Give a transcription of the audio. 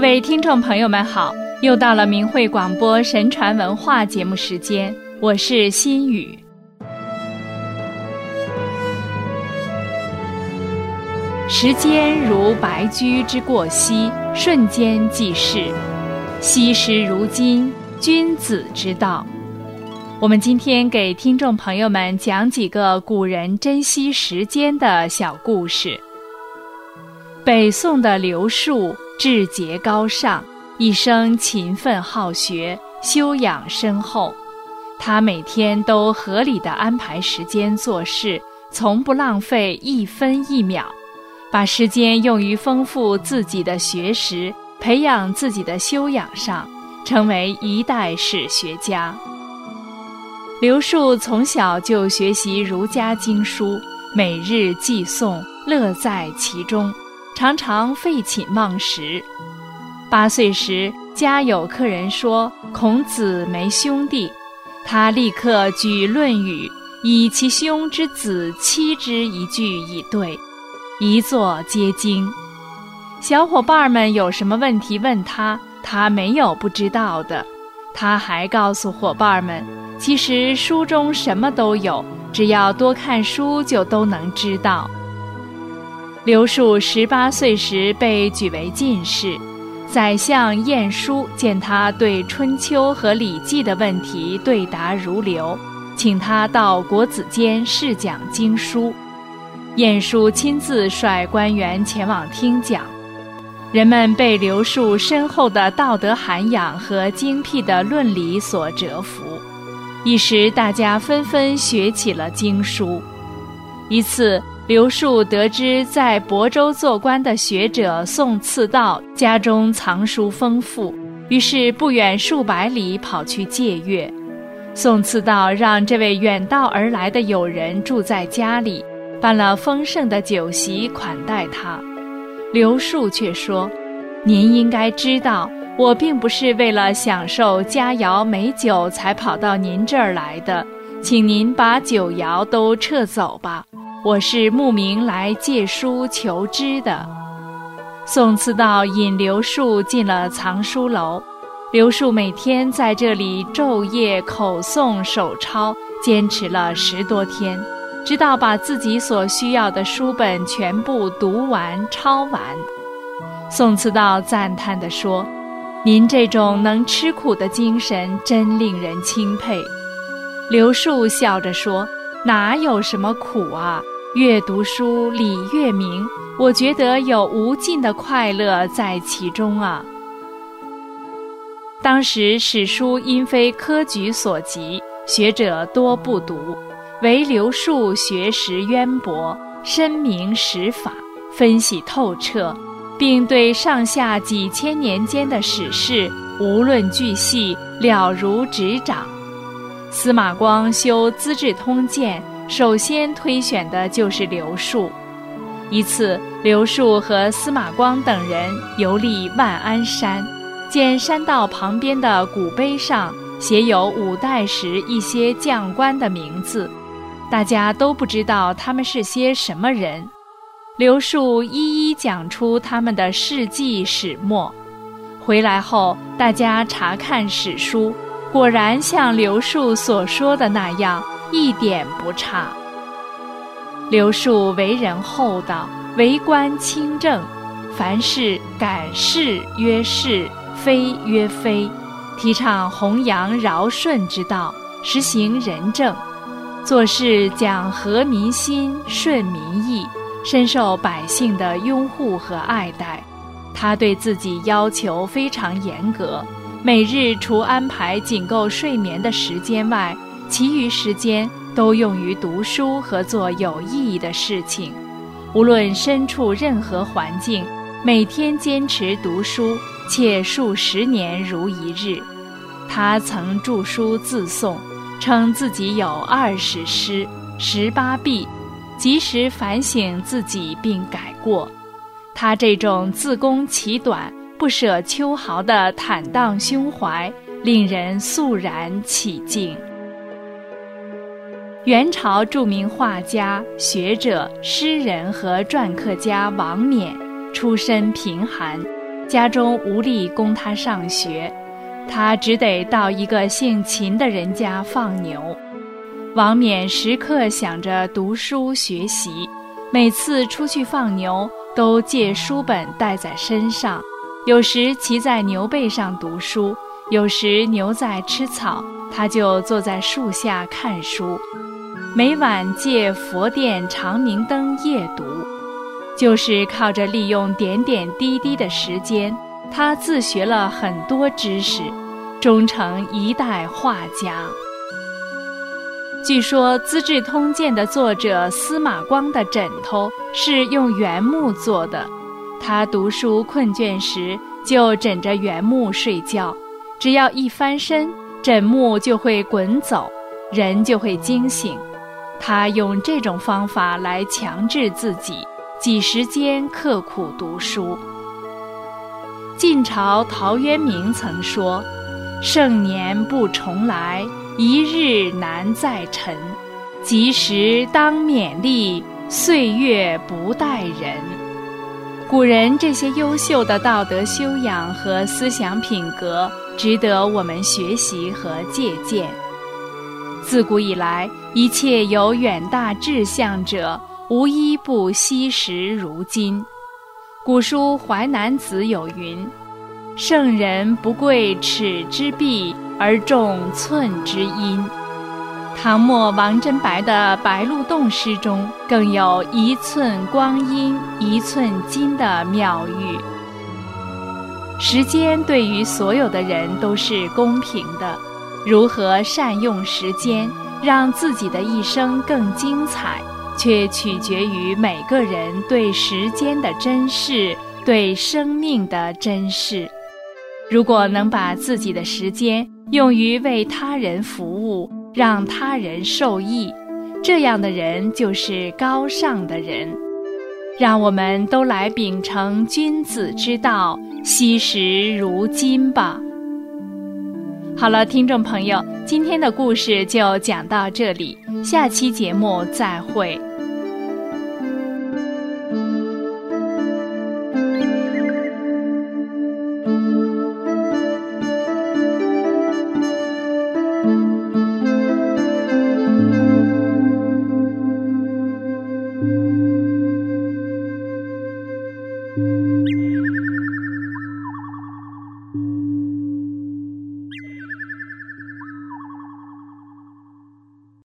各位听众朋友们好，又到了明慧广播神传文化节目时间，我是心雨。时间如白驹之过隙，瞬间即逝。惜时如金，君子之道。我们今天给听众朋友们讲几个古人珍惜时间的小故事。北宋的刘树志节高尚，一生勤奋好学，修养深厚。他每天都合理的安排时间做事，从不浪费一分一秒，把时间用于丰富自己的学识、培养自己的修养上，成为一代史学家。刘树从小就学习儒家经书，每日寄诵，乐在其中，常常废寝忘食。八岁时，家有客人说孔子没兄弟，他立刻举《论语》，以其兄之子妻之一句以对，一坐皆惊。小伙伴们有什么问题问他，他没有不知道的。他还告诉伙伴们。其实书中什么都有，只要多看书就都能知道。刘树十八岁时被举为进士，宰相晏殊见他对《春秋》和《礼记》的问题对答如流，请他到国子监试讲经书。晏殊亲自率官员前往听讲，人们被刘树深厚的道德涵养和精辟的论理所折服。一时，大家纷纷学起了经书。一次，刘树得知在亳州做官的学者宋次道家中藏书丰富，于是不远数百里跑去借阅。宋次道让这位远道而来的友人住在家里，办了丰盛的酒席款待他。刘树却说：“您应该知道。”我并不是为了享受佳肴美酒才跑到您这儿来的，请您把酒肴都撤走吧。我是慕名来借书求知的。宋慈道引刘树进了藏书楼，刘树每天在这里昼夜口诵手抄，坚持了十多天，直到把自己所需要的书本全部读完抄完。宋慈道赞叹地说。您这种能吃苦的精神真令人钦佩。刘树笑着说：“哪有什么苦啊？越读书理越明，我觉得有无尽的快乐在其中啊。”当时史书因非科举所及，学者多不读，唯刘树学识渊博，深明史法，分析透彻。并对上下几千年间的史事无论巨细了如指掌。司马光修《资治通鉴》，首先推选的就是刘树。一次，刘树和司马光等人游历万安山，见山道旁边的古碑上写有五代时一些将官的名字，大家都不知道他们是些什么人。刘树一一讲出他们的事迹始末，回来后大家查看史书，果然像刘树所说的那样，一点不差。刘树为人厚道，为官清正，凡事敢是曰是，非曰非，提倡弘扬尧舜之道，实行仁政，做事讲和民心，顺民意。深受百姓的拥护和爱戴，他对自己要求非常严格，每日除安排仅够睡眠的时间外，其余时间都用于读书和做有意义的事情。无论身处任何环境，每天坚持读书，且数十年如一日。他曾著书自诵，称自己有二十诗、十八臂。及时反省自己并改过，他这种自宫其短、不舍秋毫的坦荡胸怀，令人肃然起敬。元朝著名画家、学者、诗人和篆刻家王冕，出身贫寒，家中无力供他上学，他只得到一个姓秦的人家放牛。王冕时刻想着读书学习，每次出去放牛都借书本带在身上，有时骑在牛背上读书，有时牛在吃草，他就坐在树下看书。每晚借佛殿长明灯夜读，就是靠着利用点点滴滴的时间，他自学了很多知识，终成一代画家。据说《资治通鉴》的作者司马光的枕头是用原木做的，他读书困倦时就枕着原木睡觉，只要一翻身，枕木就会滚走，人就会惊醒。他用这种方法来强制自己，挤时间刻苦读书。晋朝陶渊明曾说：“盛年不重来，一日难再晨。及时当勉励，岁月不待人。”古人这些优秀的道德修养和思想品格，值得我们学习和借鉴。自古以来，一切有远大志向者，无一不惜时如金。古书《淮南子》有云：“圣人不贵尺之璧，而重寸之阴。”唐末王贞白的《白鹿洞》诗中，更有一寸光阴一寸金的妙语。时间对于所有的人都是公平的。如何善用时间，让自己的一生更精彩，却取决于每个人对时间的珍视，对生命的珍视。如果能把自己的时间用于为他人服务，让他人受益，这样的人就是高尚的人。让我们都来秉承君子之道，惜时如金吧。好了，听众朋友，今天的故事就讲到这里，下期节目再会。